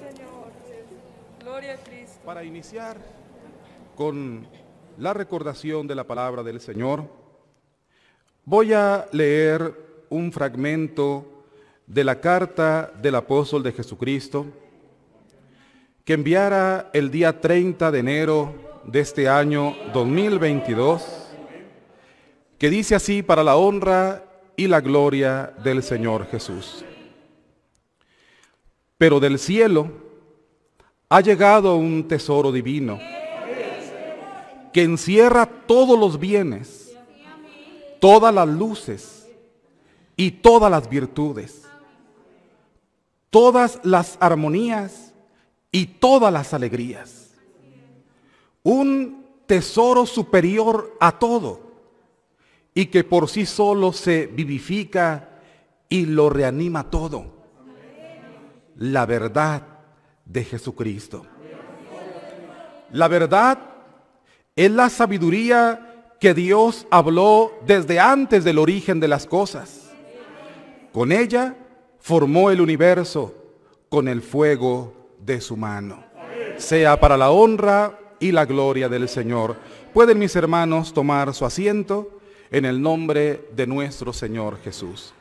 Señor. Gloria a Cristo. Para iniciar con la recordación de la palabra del Señor, voy a leer un fragmento de la carta del apóstol de Jesucristo que enviara el día 30 de enero de este año 2022, que dice así para la honra y la gloria del Señor Jesús. Pero del cielo ha llegado un tesoro divino que encierra todos los bienes, todas las luces y todas las virtudes, todas las armonías y todas las alegrías. Un tesoro superior a todo y que por sí solo se vivifica y lo reanima todo. La verdad de Jesucristo. La verdad es la sabiduría que Dios habló desde antes del origen de las cosas. Con ella formó el universo con el fuego de su mano. Sea para la honra y la gloria del Señor. Pueden mis hermanos tomar su asiento en el nombre de nuestro Señor Jesús.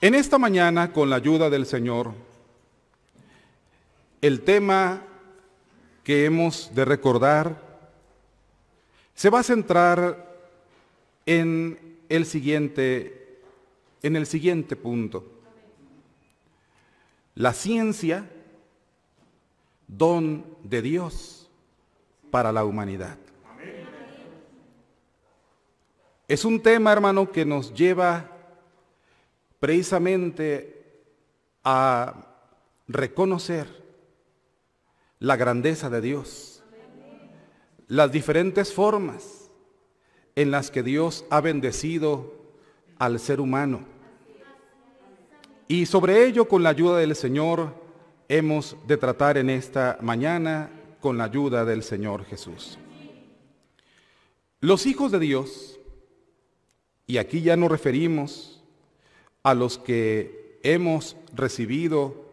En esta mañana, con la ayuda del Señor, el tema que hemos de recordar se va a centrar en el siguiente, en el siguiente punto. La ciencia, don de Dios para la humanidad. Es un tema, hermano, que nos lleva precisamente a reconocer la grandeza de Dios, las diferentes formas en las que Dios ha bendecido al ser humano. Y sobre ello, con la ayuda del Señor, hemos de tratar en esta mañana con la ayuda del Señor Jesús. Los hijos de Dios, y aquí ya nos referimos a los que hemos recibido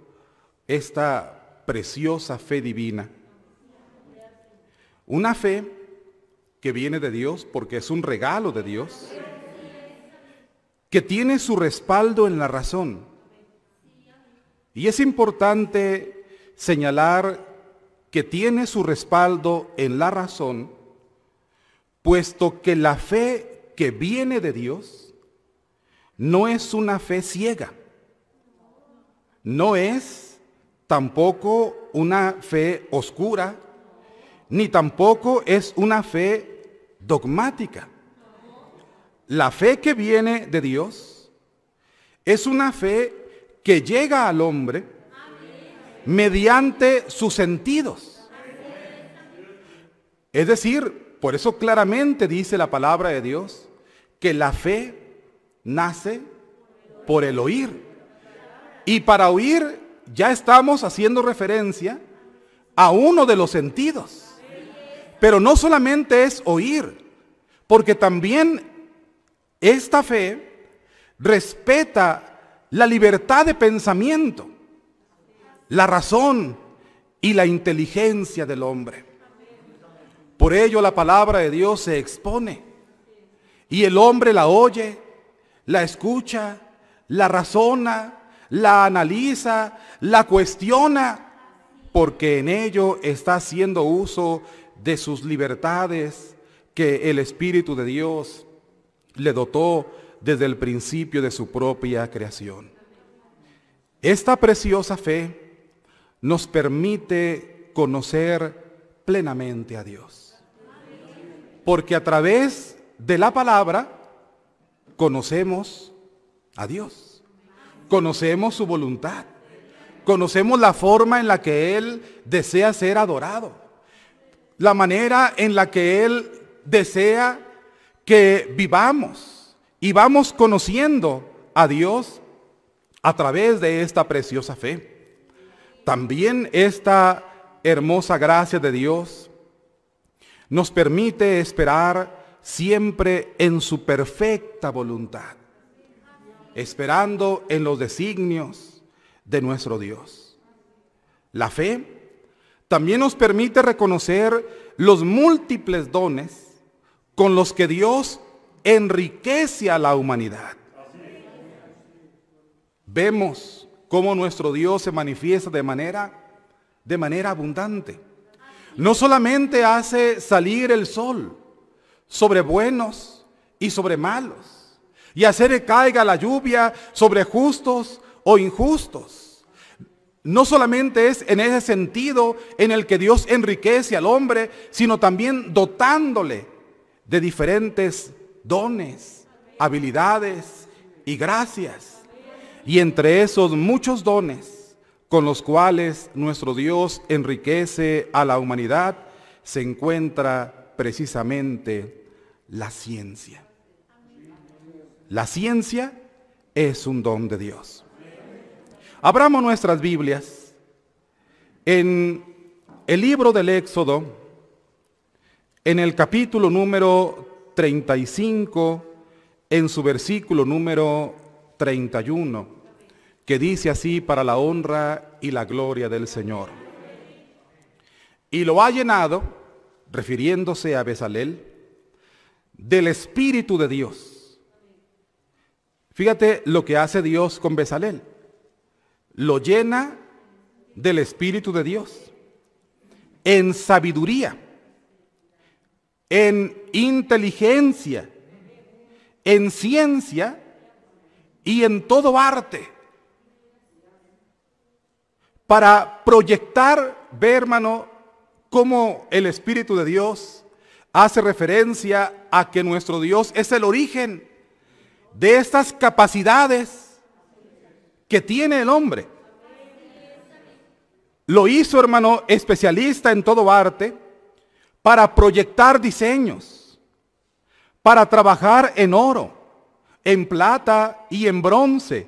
esta preciosa fe divina. Una fe que viene de Dios porque es un regalo de Dios, que tiene su respaldo en la razón. Y es importante señalar que tiene su respaldo en la razón, puesto que la fe que viene de Dios no es una fe ciega. No es tampoco una fe oscura, ni tampoco es una fe dogmática. La fe que viene de Dios es una fe que llega al hombre mediante sus sentidos. Es decir, por eso claramente dice la palabra de Dios que la fe nace por el oír. Y para oír ya estamos haciendo referencia a uno de los sentidos. Pero no solamente es oír, porque también esta fe respeta la libertad de pensamiento, la razón y la inteligencia del hombre. Por ello la palabra de Dios se expone y el hombre la oye la escucha, la razona, la analiza, la cuestiona, porque en ello está haciendo uso de sus libertades que el Espíritu de Dios le dotó desde el principio de su propia creación. Esta preciosa fe nos permite conocer plenamente a Dios. Porque a través de la palabra conocemos a Dios, conocemos su voluntad, conocemos la forma en la que Él desea ser adorado, la manera en la que Él desea que vivamos y vamos conociendo a Dios a través de esta preciosa fe. También esta hermosa gracia de Dios nos permite esperar siempre en su perfecta voluntad. esperando en los designios de nuestro Dios. La fe también nos permite reconocer los múltiples dones con los que Dios enriquece a la humanidad. Vemos cómo nuestro Dios se manifiesta de manera de manera abundante. No solamente hace salir el sol sobre buenos y sobre malos, y hacer que caiga la lluvia sobre justos o injustos. No solamente es en ese sentido en el que Dios enriquece al hombre, sino también dotándole de diferentes dones, habilidades y gracias. Y entre esos muchos dones con los cuales nuestro Dios enriquece a la humanidad, se encuentra precisamente la ciencia. La ciencia es un don de Dios. Abramos nuestras Biblias en el libro del Éxodo, en el capítulo número 35, en su versículo número 31, que dice así para la honra y la gloria del Señor. Y lo ha llenado, refiriéndose a Besalel, del Espíritu de Dios. Fíjate lo que hace Dios con Besalel. Lo llena del Espíritu de Dios. En sabiduría, en inteligencia, en ciencia y en todo arte. Para proyectar, ve hermano, cómo el Espíritu de Dios hace referencia a que nuestro Dios es el origen de estas capacidades que tiene el hombre. Lo hizo, hermano, especialista en todo arte para proyectar diseños, para trabajar en oro, en plata y en bronce,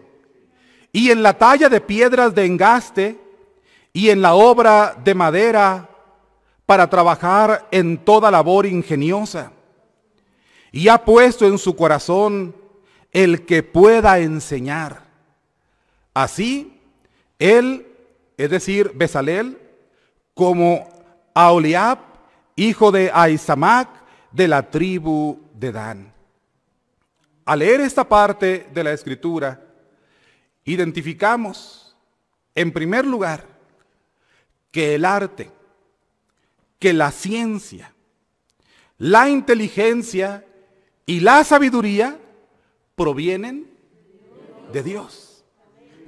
y en la talla de piedras de engaste y en la obra de madera para trabajar en toda labor ingeniosa. Y ha puesto en su corazón el que pueda enseñar. Así, él, es decir, Besalel, como Aoliab, hijo de Aizamac, de la tribu de Dan. Al leer esta parte de la escritura, identificamos, en primer lugar, que el arte, que la ciencia, la inteligencia y la sabiduría provienen de Dios.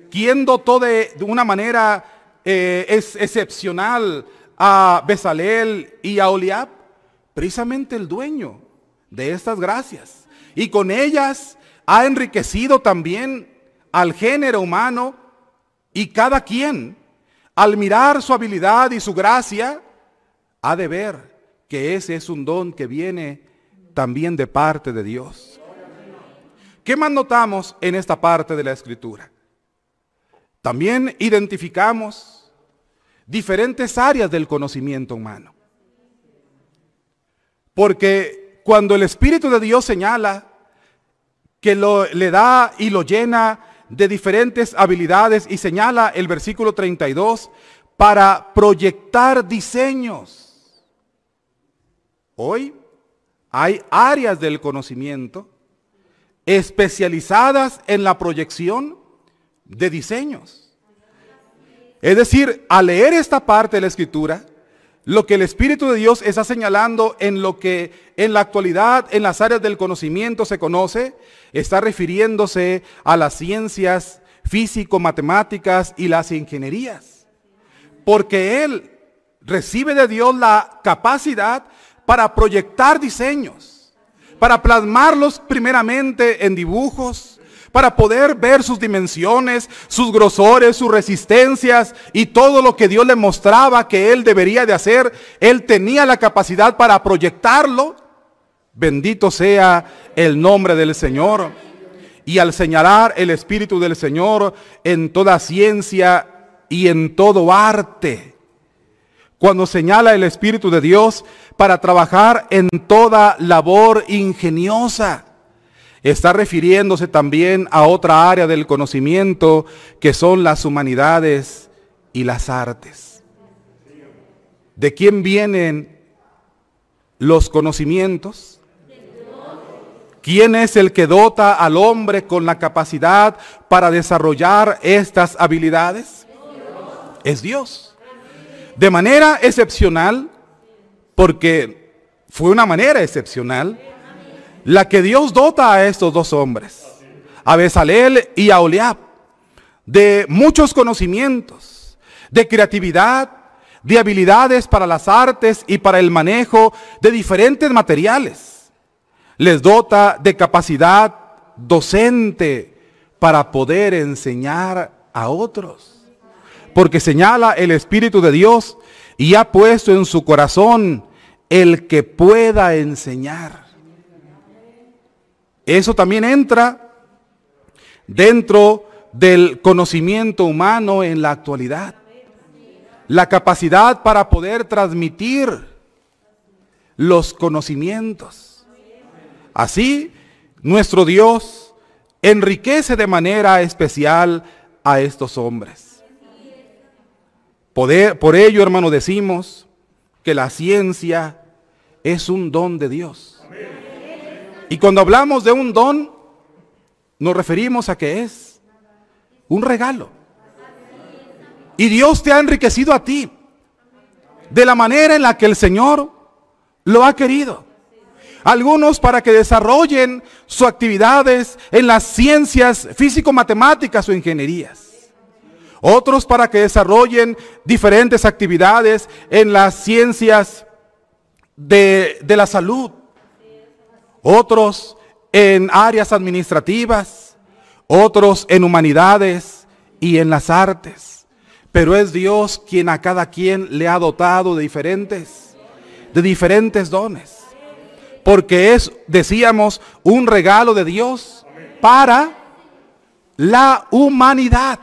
¿Quién dotó de, una manera eh, es, excepcional a Besalel y a Oliab? Precisamente el dueño de estas gracias. Y con ellas ha enriquecido también al género humano y cada quien, al mirar su habilidad y su gracia, ha de ver que ese es un don que viene también de parte de Dios. ¿Qué más notamos en esta parte de la escritura? También identificamos diferentes áreas del conocimiento humano. Porque cuando el Espíritu de Dios señala que lo, le da y lo llena de diferentes habilidades y señala el versículo 32 para proyectar diseños. Hoy hay áreas del conocimiento especializadas en la proyección de diseños. Es decir, al leer esta parte de la escritura, lo que el Espíritu de Dios está señalando en lo que en la actualidad en las áreas del conocimiento se conoce, está refiriéndose a las ciencias físico-matemáticas y las ingenierías. Porque Él recibe de Dios la capacidad para proyectar diseños, para plasmarlos primeramente en dibujos, para poder ver sus dimensiones, sus grosores, sus resistencias y todo lo que Dios le mostraba que él debería de hacer. Él tenía la capacidad para proyectarlo. Bendito sea el nombre del Señor. Y al señalar el Espíritu del Señor en toda ciencia y en todo arte, cuando señala el Espíritu de Dios para trabajar en toda labor ingeniosa, está refiriéndose también a otra área del conocimiento que son las humanidades y las artes. ¿De quién vienen los conocimientos? ¿Quién es el que dota al hombre con la capacidad para desarrollar estas habilidades? Es Dios. De manera excepcional, porque fue una manera excepcional, la que Dios dota a estos dos hombres, a Besalel y a Oliab, de muchos conocimientos, de creatividad, de habilidades para las artes y para el manejo de diferentes materiales. Les dota de capacidad docente para poder enseñar a otros. Porque señala el Espíritu de Dios y ha puesto en su corazón el que pueda enseñar. Eso también entra dentro del conocimiento humano en la actualidad. La capacidad para poder transmitir los conocimientos. Así, nuestro Dios enriquece de manera especial a estos hombres. Por ello, hermano, decimos que la ciencia es un don de Dios. Y cuando hablamos de un don, nos referimos a que es un regalo. Y Dios te ha enriquecido a ti de la manera en la que el Señor lo ha querido. Algunos para que desarrollen sus actividades en las ciencias físico-matemáticas o ingenierías. Otros para que desarrollen diferentes actividades en las ciencias de, de la salud otros en áreas administrativas, otros en humanidades y en las artes. Pero es Dios quien a cada quien le ha dotado de diferentes, de diferentes dones. Porque es, decíamos, un regalo de Dios para la humanidad,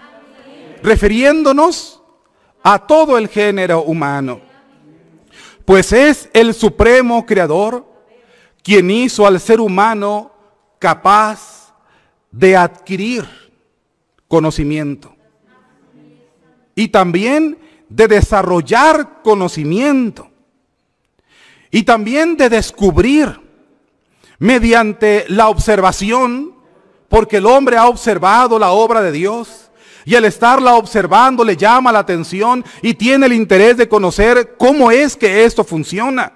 refiriéndonos a todo el género humano. Pues es el supremo creador quien hizo al ser humano capaz de adquirir conocimiento y también de desarrollar conocimiento y también de descubrir mediante la observación, porque el hombre ha observado la obra de Dios y al estarla observando le llama la atención y tiene el interés de conocer cómo es que esto funciona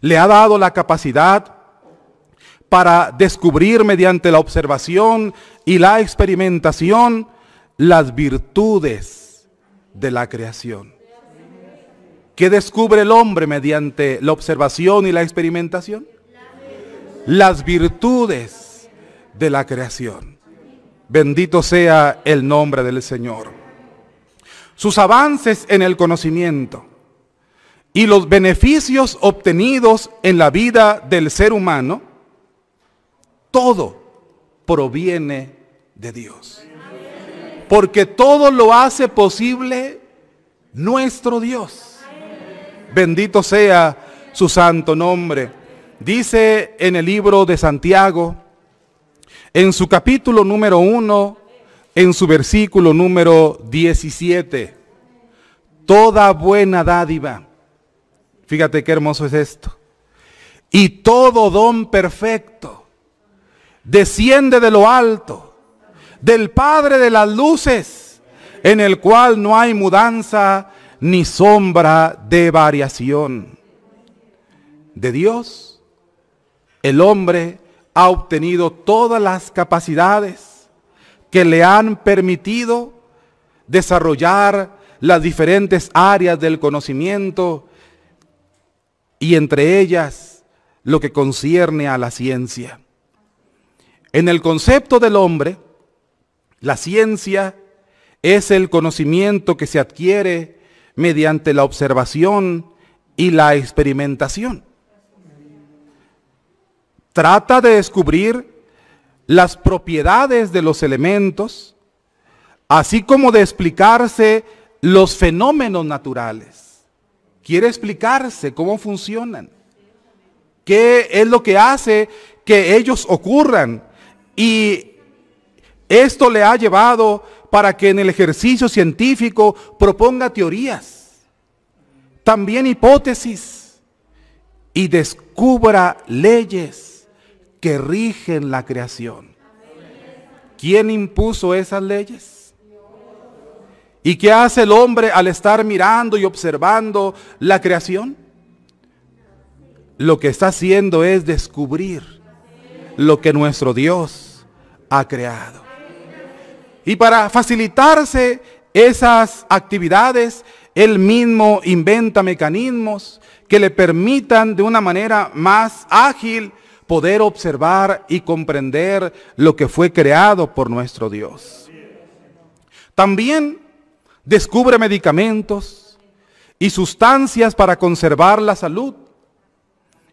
le ha dado la capacidad para descubrir mediante la observación y la experimentación las virtudes de la creación. ¿Qué descubre el hombre mediante la observación y la experimentación? Las virtudes de la creación. Bendito sea el nombre del Señor. Sus avances en el conocimiento y los beneficios obtenidos en la vida del ser humano, todo proviene de Dios. Porque todo lo hace posible nuestro Dios. Bendito sea su santo nombre. Dice en el libro de Santiago, en su capítulo número 1, en su versículo número 17, toda buena dádiva Fíjate qué hermoso es esto. Y todo don perfecto desciende de lo alto, del Padre de las luces, en el cual no hay mudanza ni sombra de variación. De Dios, el hombre ha obtenido todas las capacidades que le han permitido desarrollar las diferentes áreas del conocimiento y entre ellas lo que concierne a la ciencia. En el concepto del hombre, la ciencia es el conocimiento que se adquiere mediante la observación y la experimentación. Trata de descubrir las propiedades de los elementos, así como de explicarse los fenómenos naturales quiere explicarse cómo funcionan. ¿Qué es lo que hace que ellos ocurran. Y esto le ha llevado para que en el ejercicio científico proponga teorías, también hipótesis y descubra leyes que rigen la creación. ¿Quién impuso esas leyes? ¿Y qué hace el hombre al estar mirando y observando la creación? Lo que está haciendo es descubrir lo que nuestro Dios ha creado. Y para facilitarse esas actividades, él mismo inventa mecanismos que le permitan de una manera más ágil poder observar y comprender lo que fue creado por nuestro Dios. También descubre medicamentos y sustancias para conservar la salud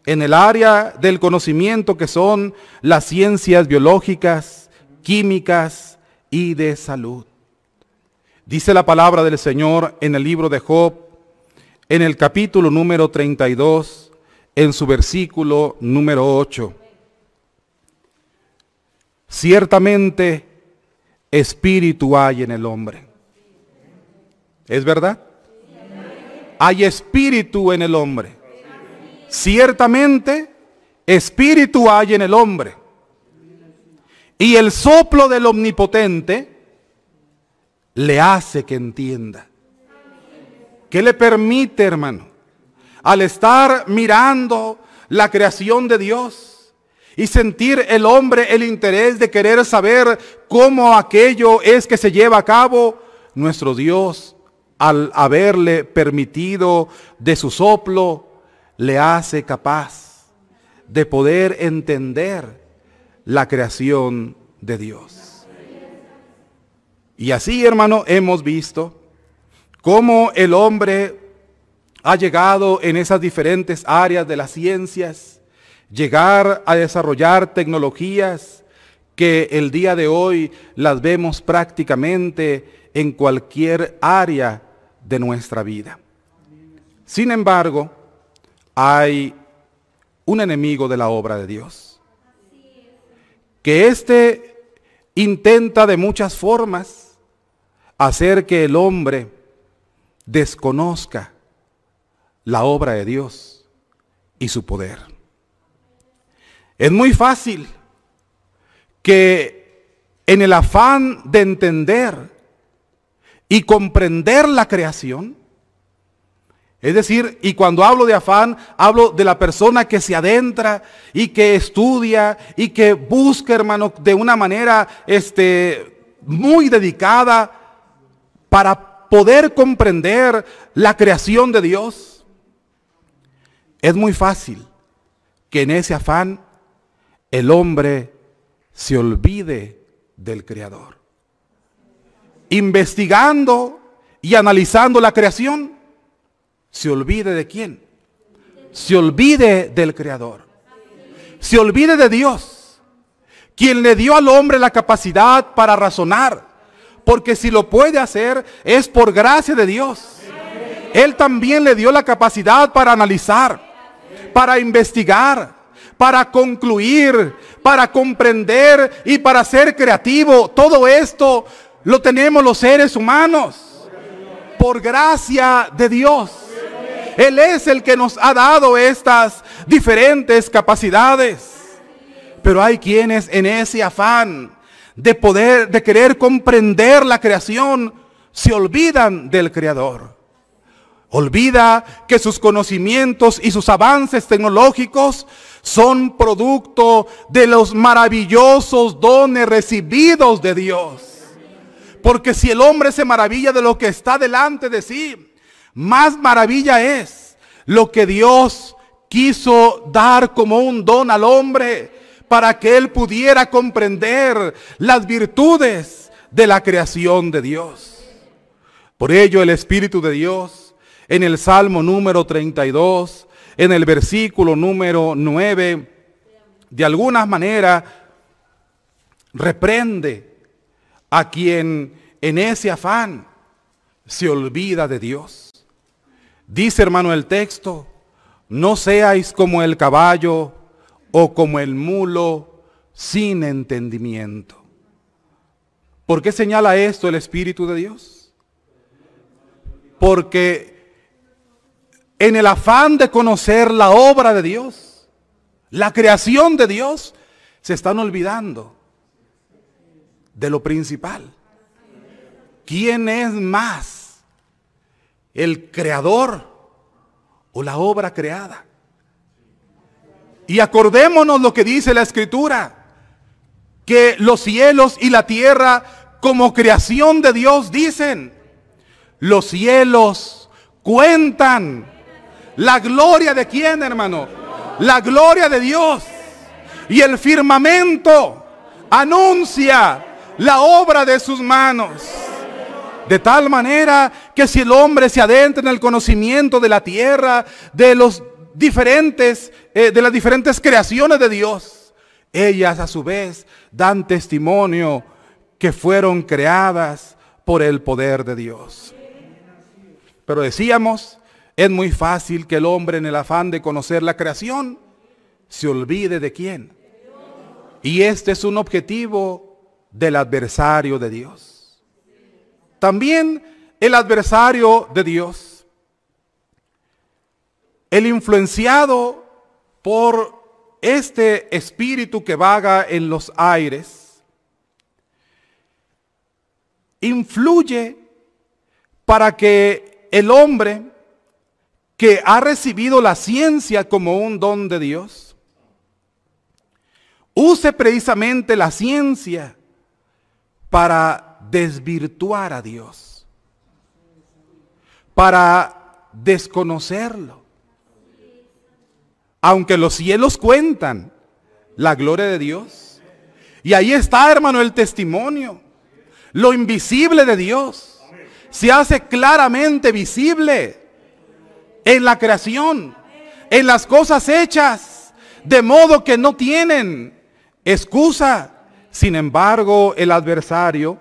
en el área del conocimiento que son las ciencias biológicas, químicas y de salud. Dice la palabra del Señor en el libro de Job, en el capítulo número 32, en su versículo número 8. Ciertamente espíritu hay en el hombre. ¿Es verdad? Hay espíritu en el hombre. Ciertamente espíritu hay en el hombre. Y el soplo del omnipotente le hace que entienda. ¿Qué le permite, hermano? Al estar mirando la creación de Dios y sentir el hombre el interés de querer saber cómo aquello es que se lleva a cabo, nuestro Dios, al haberle permitido de su soplo, le hace capaz de poder entender la creación de Dios. Y así, hermano, hemos visto cómo el hombre ha llegado en esas diferentes áreas de las ciencias, llegar a desarrollar tecnologías que el día de hoy las vemos prácticamente en cualquier área de nuestra vida. Sin embargo, hay un enemigo de la obra de Dios. Que éste intenta de muchas formas hacer que el hombre desconozca la obra de Dios y su poder. Es muy fácil que en el afán de entender y comprender la creación, es decir, y cuando hablo de afán, hablo de la persona que se adentra y que estudia y que busca, hermano, de una manera este, muy dedicada para poder comprender la creación de Dios. Es muy fácil que en ese afán el hombre se olvide del Creador. Investigando y analizando la creación, se olvide de quién. Se olvide del Creador. Se olvide de Dios, quien le dio al hombre la capacidad para razonar. Porque si lo puede hacer es por gracia de Dios. Él también le dio la capacidad para analizar, para investigar, para concluir, para comprender y para ser creativo. Todo esto lo tenemos los seres humanos por gracia de Dios. Él es el que nos ha dado estas diferentes capacidades. Pero hay quienes en ese afán de poder, de querer comprender la creación, se olvidan del Creador. Olvida que sus conocimientos y sus avances tecnológicos son producto de los maravillosos dones recibidos de Dios. Porque si el hombre se maravilla de lo que está delante de sí, más maravilla es lo que Dios quiso dar como un don al hombre para que él pudiera comprender las virtudes de la creación de Dios. Por ello el Espíritu de Dios en el Salmo número 32, en el versículo número 9, de alguna manera reprende a quien en ese afán se olvida de Dios. Dice hermano el texto, no seáis como el caballo o como el mulo sin entendimiento. ¿Por qué señala esto el Espíritu de Dios? Porque en el afán de conocer la obra de Dios, la creación de Dios, se están olvidando de lo principal. ¿Quién es más? ¿El creador o la obra creada? Y acordémonos lo que dice la escritura, que los cielos y la tierra como creación de Dios dicen, los cielos cuentan la gloria de quién, hermano? La gloria de Dios. Y el firmamento anuncia la obra de sus manos. De tal manera que si el hombre se adentra en el conocimiento de la tierra, de los diferentes, eh, de las diferentes creaciones de Dios, ellas a su vez dan testimonio que fueron creadas por el poder de Dios. Pero decíamos, es muy fácil que el hombre en el afán de conocer la creación se olvide de quién. Y este es un objetivo del adversario de Dios. También el adversario de Dios, el influenciado por este espíritu que vaga en los aires, influye para que el hombre que ha recibido la ciencia como un don de Dios, use precisamente la ciencia para desvirtuar a Dios, para desconocerlo. Aunque los cielos cuentan la gloria de Dios. Y ahí está, hermano, el testimonio. Lo invisible de Dios se hace claramente visible en la creación, en las cosas hechas, de modo que no tienen excusa. Sin embargo, el adversario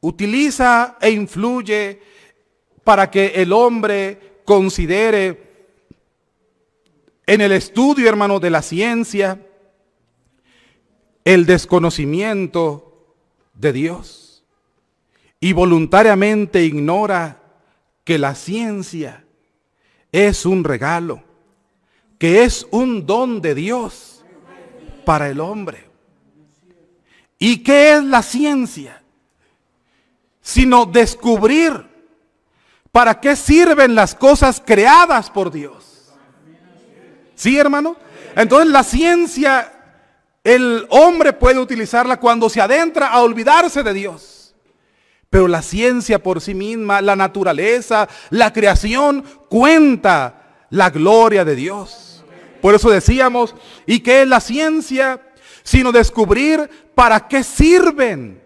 utiliza e influye para que el hombre considere en el estudio, hermano, de la ciencia, el desconocimiento de Dios. Y voluntariamente ignora que la ciencia es un regalo, que es un don de Dios para el hombre. ¿Y qué es la ciencia? Sino descubrir para qué sirven las cosas creadas por Dios. ¿Sí, hermano? Entonces la ciencia, el hombre puede utilizarla cuando se adentra a olvidarse de Dios. Pero la ciencia por sí misma, la naturaleza, la creación, cuenta la gloria de Dios. Por eso decíamos, ¿y qué es la ciencia? Sino descubrir para qué sirven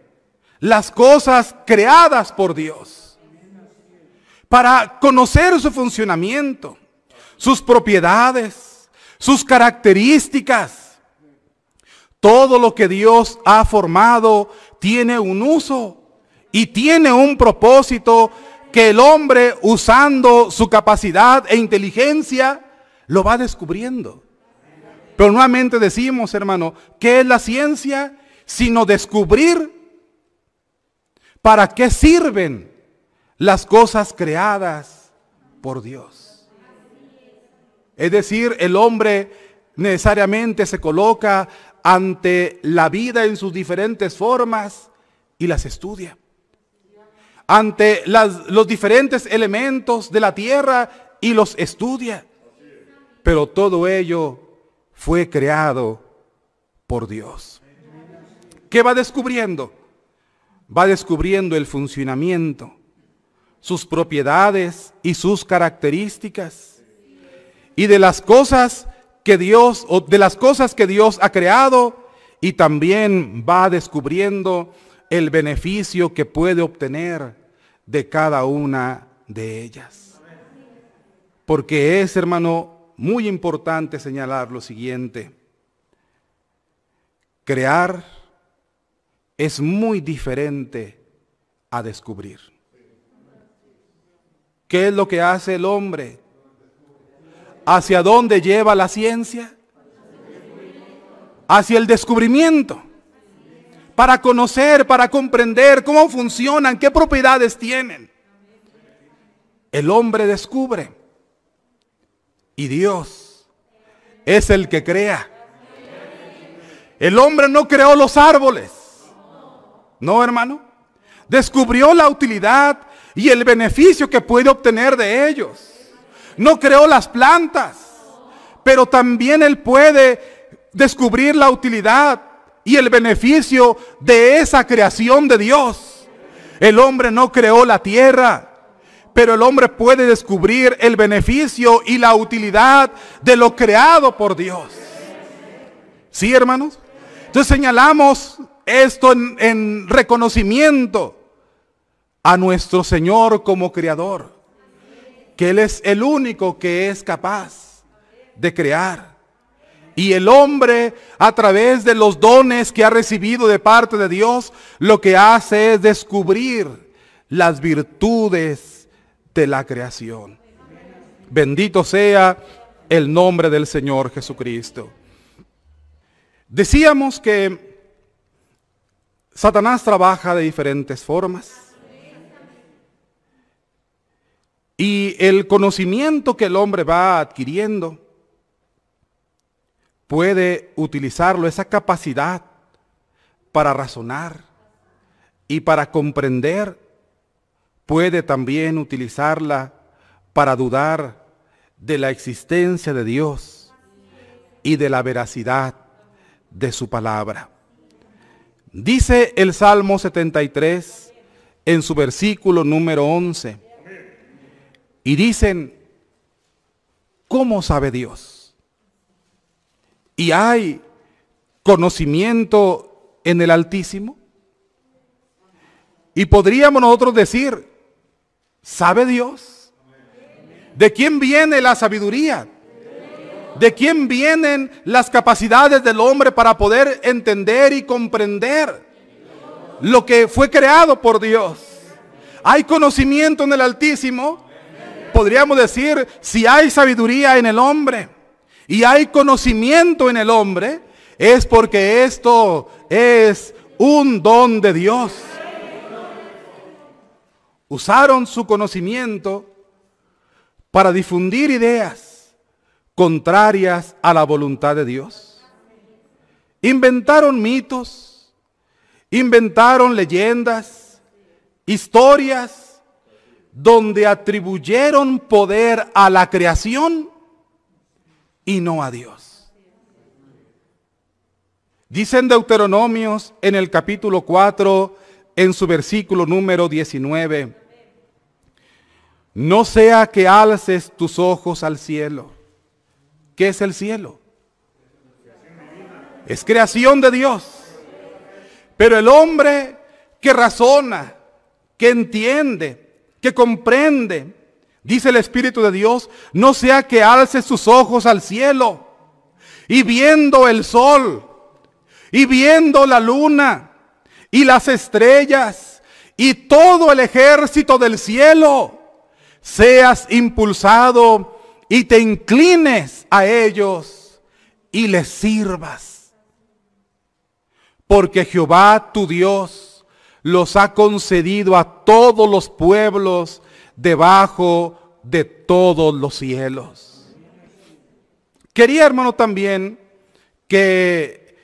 las cosas creadas por Dios. Para conocer su funcionamiento, sus propiedades, sus características. Todo lo que Dios ha formado tiene un uso y tiene un propósito que el hombre usando su capacidad e inteligencia lo va descubriendo. Pero nuevamente decimos, hermano, ¿qué es la ciencia? Sino descubrir para qué sirven las cosas creadas por Dios. Es decir, el hombre necesariamente se coloca ante la vida en sus diferentes formas y las estudia ante los diferentes elementos de la tierra y los estudia. Pero todo ello fue creado por Dios. ¿Qué va descubriendo? Va descubriendo el funcionamiento, sus propiedades y sus características. Y de las cosas que Dios, o de las cosas que Dios ha creado, y también va descubriendo el beneficio que puede obtener de cada una de ellas. Porque es, hermano, muy importante señalar lo siguiente. Crear es muy diferente a descubrir. ¿Qué es lo que hace el hombre? ¿Hacia dónde lleva la ciencia? hacia el descubrimiento. Para conocer, para comprender cómo funcionan, qué propiedades tienen. El hombre descubre. Y Dios es el que crea. El hombre no creó los árboles. No, hermano. Descubrió la utilidad y el beneficio que puede obtener de ellos. No creó las plantas, pero también él puede descubrir la utilidad y el beneficio de esa creación de Dios. El hombre no creó la tierra, pero el hombre puede descubrir el beneficio y la utilidad de lo creado por Dios. ¿Sí, hermanos? Entonces señalamos esto en, en reconocimiento a nuestro Señor como creador, que Él es el único que es capaz de crear. Y el hombre, a través de los dones que ha recibido de parte de Dios, lo que hace es descubrir las virtudes de la creación. Bendito sea el nombre del Señor Jesucristo. Decíamos que Satanás trabaja de diferentes formas. Y el conocimiento que el hombre va adquiriendo puede utilizarlo, esa capacidad para razonar y para comprender, puede también utilizarla para dudar de la existencia de Dios y de la veracidad de su palabra. Dice el Salmo 73 en su versículo número 11. Y dicen, ¿cómo sabe Dios? ¿Y hay conocimiento en el Altísimo? Y podríamos nosotros decir, ¿sabe Dios? ¿De quién viene la sabiduría? ¿De quién vienen las capacidades del hombre para poder entender y comprender lo que fue creado por Dios? ¿Hay conocimiento en el Altísimo? podríamos decir, si hay sabiduría en el hombre y hay conocimiento en el hombre, es porque esto es un don de Dios. Usaron su conocimiento para difundir ideas contrarias a la voluntad de Dios. Inventaron mitos, inventaron leyendas, historias donde atribuyeron poder a la creación y no a Dios. Dicen Deuteronomios en el capítulo 4, en su versículo número 19, no sea que alces tus ojos al cielo. ¿Qué es el cielo? Es creación de Dios. Pero el hombre que razona, que entiende, que comprende, dice el Espíritu de Dios, no sea que alce sus ojos al cielo y viendo el sol y viendo la luna y las estrellas y todo el ejército del cielo, seas impulsado y te inclines a ellos y les sirvas. Porque Jehová tu Dios los ha concedido a todos los pueblos debajo de todos los cielos. Quería, hermano, también que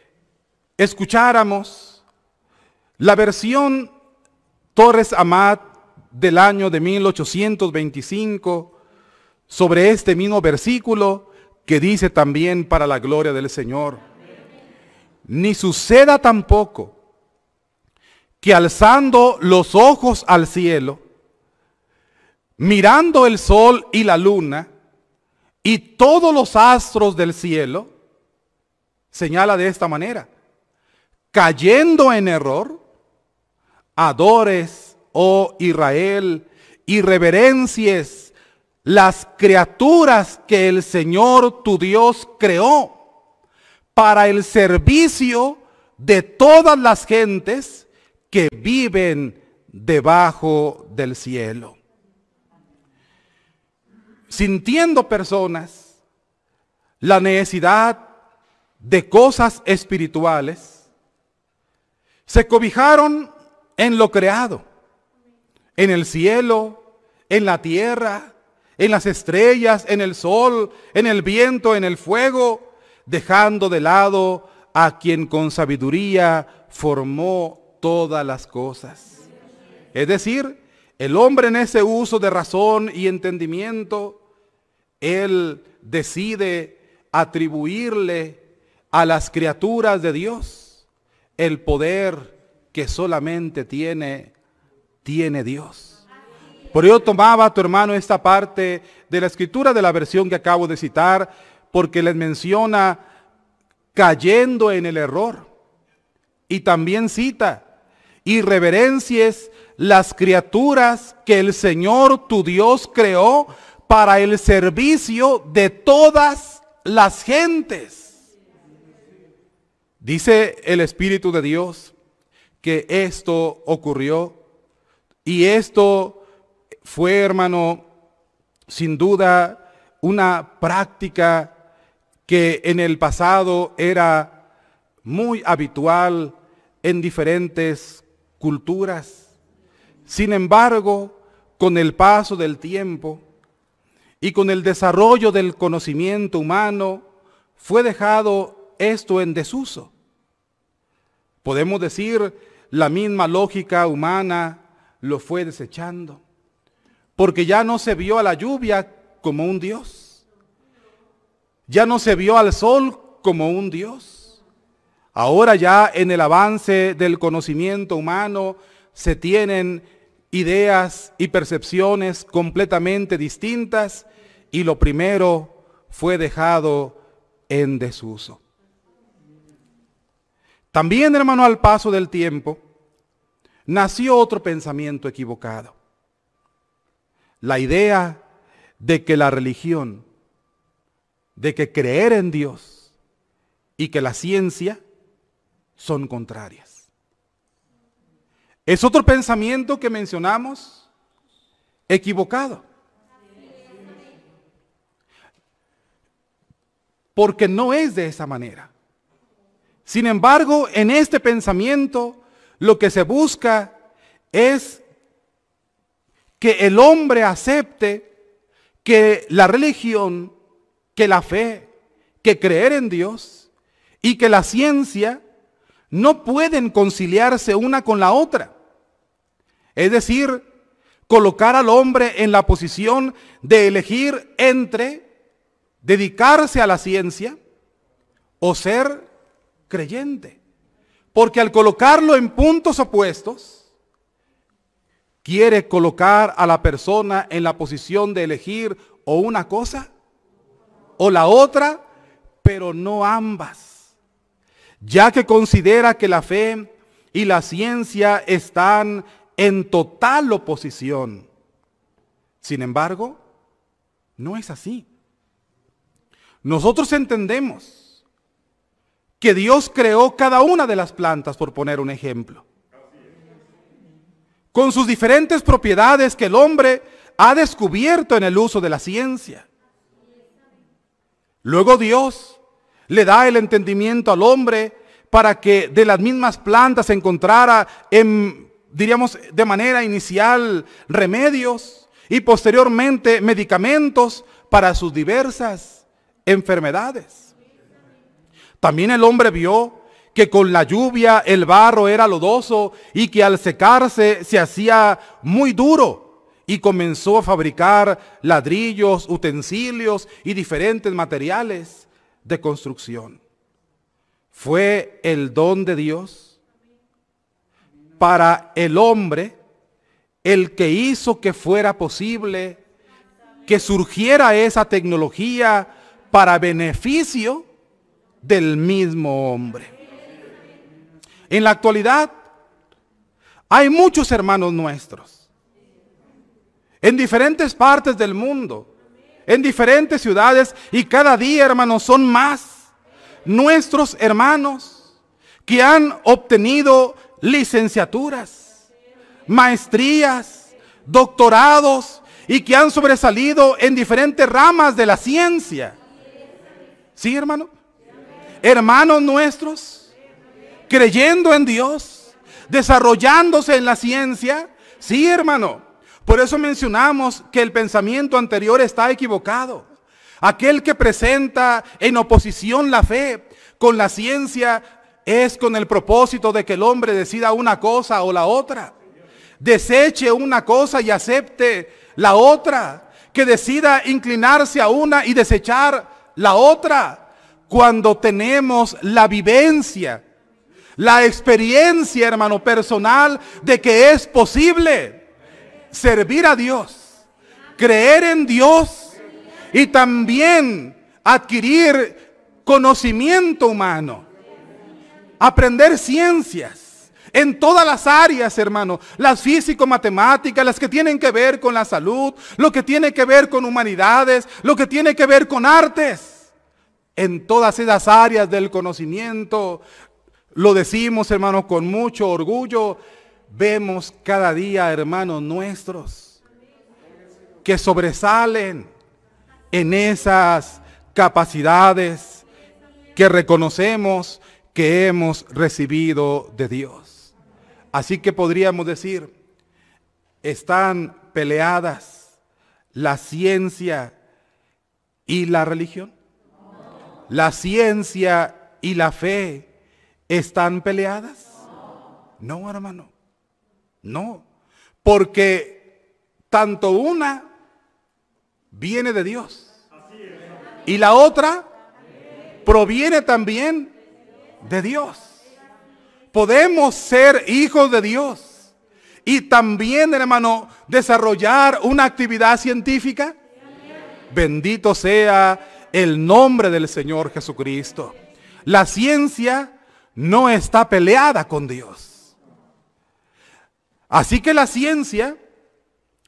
escucháramos la versión Torres Amat del año de 1825 sobre este mismo versículo que dice también para la gloria del Señor. Ni suceda tampoco que alzando los ojos al cielo, mirando el sol y la luna y todos los astros del cielo, señala de esta manera, cayendo en error, adores, oh Israel, y reverencies las criaturas que el Señor tu Dios creó para el servicio de todas las gentes que viven debajo del cielo. Sintiendo personas la necesidad de cosas espirituales, se cobijaron en lo creado, en el cielo, en la tierra, en las estrellas, en el sol, en el viento, en el fuego, dejando de lado a quien con sabiduría formó todas las cosas. Es decir, el hombre en ese uso de razón y entendimiento, él decide atribuirle a las criaturas de Dios el poder que solamente tiene, tiene Dios. Por ello tomaba tu hermano esta parte de la escritura de la versión que acabo de citar, porque les menciona cayendo en el error. Y también cita, y reverencies las criaturas que el Señor tu Dios creó para el servicio de todas las gentes. Dice el Espíritu de Dios que esto ocurrió y esto fue, hermano, sin duda una práctica que en el pasado era muy habitual en diferentes culturas. Sin embargo, con el paso del tiempo y con el desarrollo del conocimiento humano, fue dejado esto en desuso. Podemos decir, la misma lógica humana lo fue desechando, porque ya no se vio a la lluvia como un Dios, ya no se vio al sol como un Dios. Ahora ya en el avance del conocimiento humano se tienen ideas y percepciones completamente distintas y lo primero fue dejado en desuso. También, hermano, al paso del tiempo, nació otro pensamiento equivocado. La idea de que la religión, de que creer en Dios y que la ciencia son contrarias. Es otro pensamiento que mencionamos equivocado. Porque no es de esa manera. Sin embargo, en este pensamiento lo que se busca es que el hombre acepte que la religión, que la fe, que creer en Dios y que la ciencia no pueden conciliarse una con la otra. Es decir, colocar al hombre en la posición de elegir entre dedicarse a la ciencia o ser creyente. Porque al colocarlo en puntos opuestos, quiere colocar a la persona en la posición de elegir o una cosa o la otra, pero no ambas. Ya que considera que la fe y la ciencia están en total oposición. Sin embargo, no es así. Nosotros entendemos que Dios creó cada una de las plantas, por poner un ejemplo, con sus diferentes propiedades que el hombre ha descubierto en el uso de la ciencia. Luego Dios le da el entendimiento al hombre para que de las mismas plantas encontrara en, diríamos, de manera inicial remedios y posteriormente medicamentos para sus diversas enfermedades. También el hombre vio que con la lluvia el barro era lodoso y que al secarse se hacía muy duro y comenzó a fabricar ladrillos, utensilios y diferentes materiales de construcción. Fue el don de Dios para el hombre el que hizo que fuera posible que surgiera esa tecnología para beneficio del mismo hombre. En la actualidad hay muchos hermanos nuestros en diferentes partes del mundo, en diferentes ciudades y cada día, hermanos, son más nuestros hermanos que han obtenido licenciaturas, maestrías, doctorados y que han sobresalido en diferentes ramas de la ciencia. ¿Sí, hermano? hermanos nuestros, creyendo en Dios, desarrollándose en la ciencia. Sí, hermano. Por eso mencionamos que el pensamiento anterior está equivocado. Aquel que presenta en oposición la fe con la ciencia es con el propósito de que el hombre decida una cosa o la otra. Deseche una cosa y acepte la otra. Que decida inclinarse a una y desechar la otra. Cuando tenemos la vivencia, la experiencia, hermano, personal de que es posible servir a Dios, creer en Dios y también adquirir conocimiento humano, aprender ciencias en todas las áreas, hermano, las físico-matemáticas, las que tienen que ver con la salud, lo que tiene que ver con humanidades, lo que tiene que ver con artes. En todas esas áreas del conocimiento, lo decimos, hermano, con mucho orgullo, vemos cada día, hermanos nuestros, que sobresalen en esas capacidades que reconocemos que hemos recibido de Dios. Así que podríamos decir, están peleadas la ciencia y la religión. La ciencia y la fe están peleadas. No, hermano. No. Porque tanto una viene de Dios y la otra proviene también de Dios. Podemos ser hijos de Dios y también, hermano, desarrollar una actividad científica. Bendito sea el nombre del Señor Jesucristo. La ciencia no está peleada con Dios. Así que la ciencia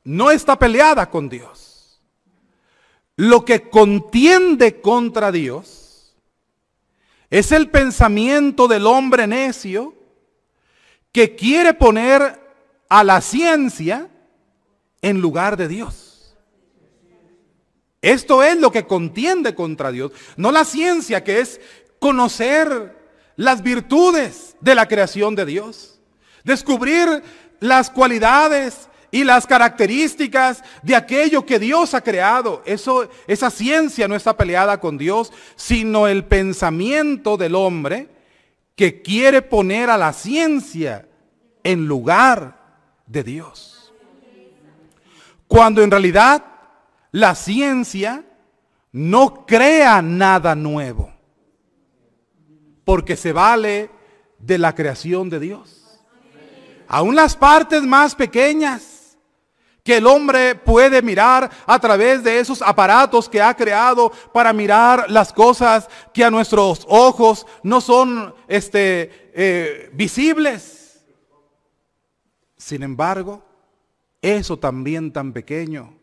no está peleada con Dios. Lo que contiende contra Dios es el pensamiento del hombre necio que quiere poner a la ciencia en lugar de Dios. Esto es lo que contiende contra Dios. No la ciencia que es conocer las virtudes de la creación de Dios. Descubrir las cualidades y las características de aquello que Dios ha creado. Eso, esa ciencia no está peleada con Dios, sino el pensamiento del hombre que quiere poner a la ciencia en lugar de Dios. Cuando en realidad la ciencia no crea nada nuevo, porque se vale de la creación de Dios. Aún las partes más pequeñas que el hombre puede mirar a través de esos aparatos que ha creado para mirar las cosas que a nuestros ojos no son este, eh, visibles. Sin embargo, eso también tan pequeño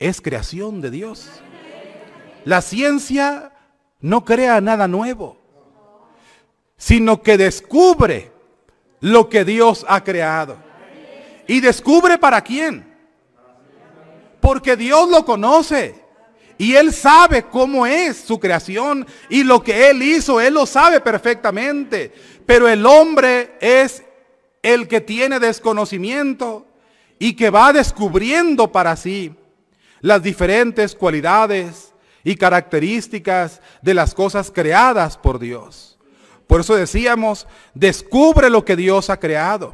es creación de Dios. La ciencia no crea nada nuevo, sino que descubre lo que Dios ha creado. ¿Y descubre para quién? Porque Dios lo conoce. Y Él sabe cómo es su creación. Y lo que Él hizo, Él lo sabe perfectamente. Pero el hombre es el que tiene desconocimiento y que va descubriendo para sí las diferentes cualidades y características de las cosas creadas por Dios. Por eso decíamos, descubre lo que Dios ha creado.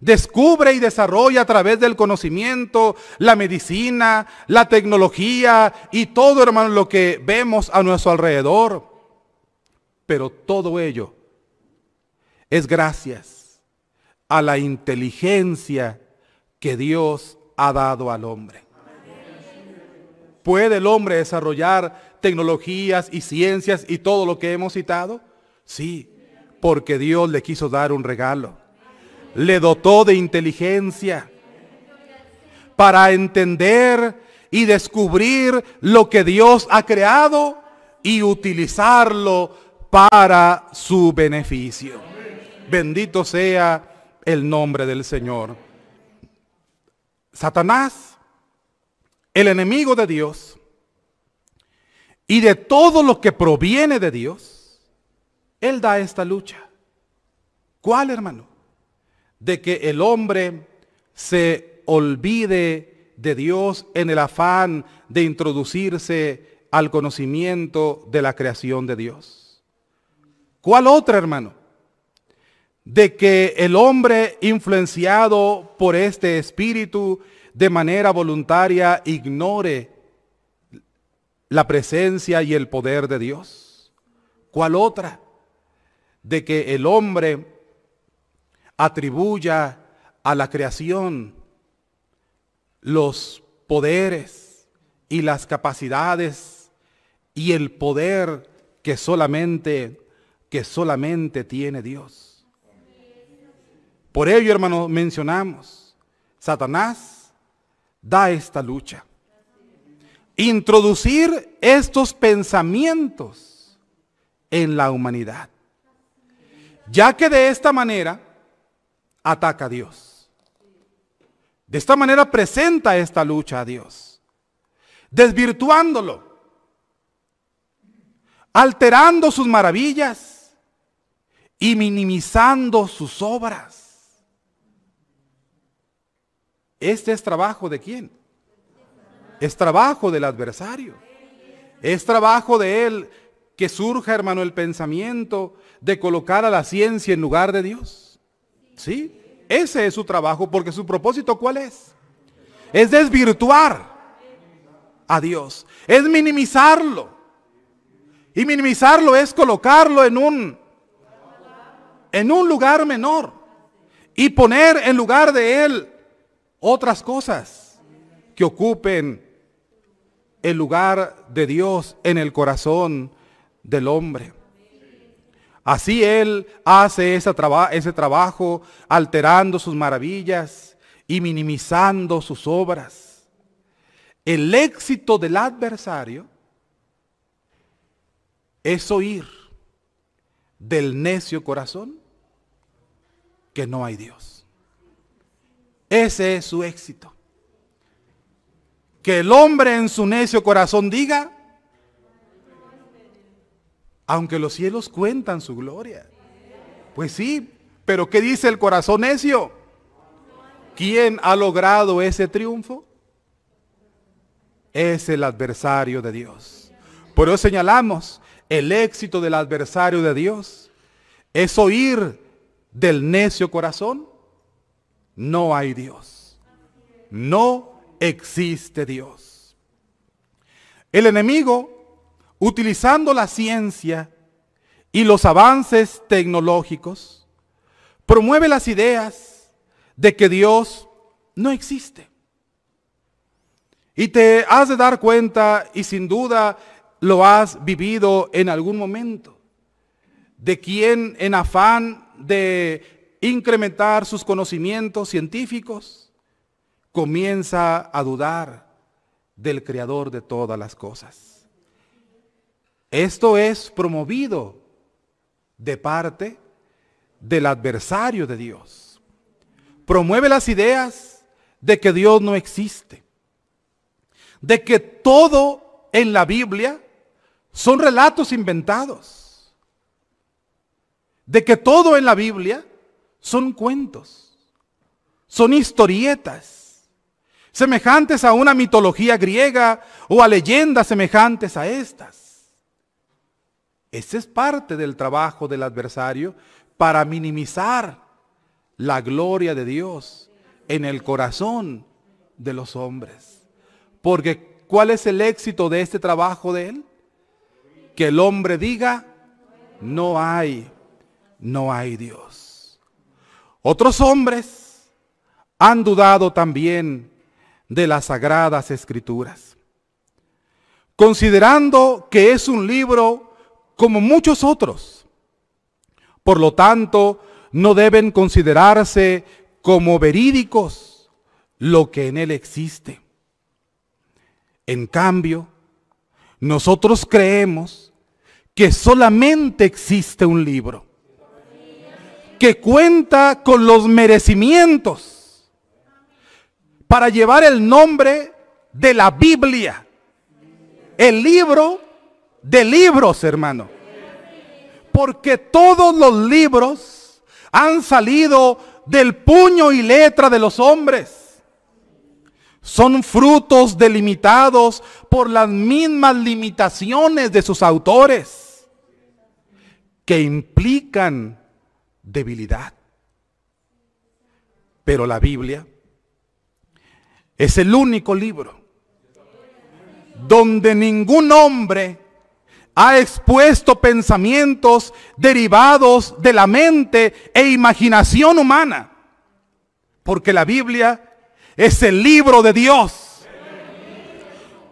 Descubre y desarrolla a través del conocimiento, la medicina, la tecnología y todo, hermano, lo que vemos a nuestro alrededor. Pero todo ello es gracias a la inteligencia que Dios ha dado al hombre. ¿Puede el hombre desarrollar tecnologías y ciencias y todo lo que hemos citado? Sí, porque Dios le quiso dar un regalo le dotó de inteligencia para entender y descubrir lo que Dios ha creado y utilizarlo para su beneficio. Bendito sea el nombre del Señor. Satanás, el enemigo de Dios y de todo lo que proviene de Dios, Él da esta lucha. ¿Cuál, hermano? De que el hombre se olvide de Dios en el afán de introducirse al conocimiento de la creación de Dios. ¿Cuál otra, hermano? De que el hombre influenciado por este espíritu de manera voluntaria ignore la presencia y el poder de Dios. ¿Cuál otra? De que el hombre atribuya a la creación los poderes y las capacidades y el poder que solamente que solamente tiene Dios. Por ello, hermano, mencionamos, Satanás da esta lucha. Introducir estos pensamientos en la humanidad. Ya que de esta manera ataca a Dios. De esta manera presenta esta lucha a Dios. Desvirtuándolo. Alterando sus maravillas y minimizando sus obras. Este es trabajo de quién? Es trabajo del adversario. Es trabajo de él que surja, hermano, el pensamiento de colocar a la ciencia en lugar de Dios. ¿Sí? Ese es su trabajo, porque su propósito ¿cuál es? Es desvirtuar a Dios. Es minimizarlo. Y minimizarlo es colocarlo en un en un lugar menor y poner en lugar de él otras cosas que ocupen el lugar de Dios en el corazón del hombre. Así Él hace ese, ese trabajo alterando sus maravillas y minimizando sus obras. El éxito del adversario es oír del necio corazón que no hay Dios. Ese es su éxito. Que el hombre en su necio corazón diga, aunque los cielos cuentan su gloria. Pues sí, pero ¿qué dice el corazón necio? ¿Quién ha logrado ese triunfo? Es el adversario de Dios. Por eso señalamos, el éxito del adversario de Dios es oír del necio corazón. No hay Dios. No existe Dios. El enemigo utilizando la ciencia y los avances tecnológicos, promueve las ideas de que Dios no existe. Y te has de dar cuenta, y sin duda lo has vivido en algún momento, de quien en afán de incrementar sus conocimientos científicos, comienza a dudar del creador de todas las cosas. Esto es promovido de parte del adversario de Dios. Promueve las ideas de que Dios no existe. De que todo en la Biblia son relatos inventados. De que todo en la Biblia son cuentos. Son historietas. Semejantes a una mitología griega o a leyendas semejantes a estas. Ese es parte del trabajo del adversario para minimizar la gloria de Dios en el corazón de los hombres. Porque ¿cuál es el éxito de este trabajo de él? Que el hombre diga, no hay, no hay Dios. Otros hombres han dudado también de las sagradas escrituras, considerando que es un libro como muchos otros. Por lo tanto, no deben considerarse como verídicos lo que en él existe. En cambio, nosotros creemos que solamente existe un libro que cuenta con los merecimientos para llevar el nombre de la Biblia, el libro de libros, hermano. Porque todos los libros han salido del puño y letra de los hombres. Son frutos delimitados por las mismas limitaciones de sus autores que implican debilidad. Pero la Biblia es el único libro donde ningún hombre ha expuesto pensamientos derivados de la mente e imaginación humana. Porque la Biblia es el libro de Dios.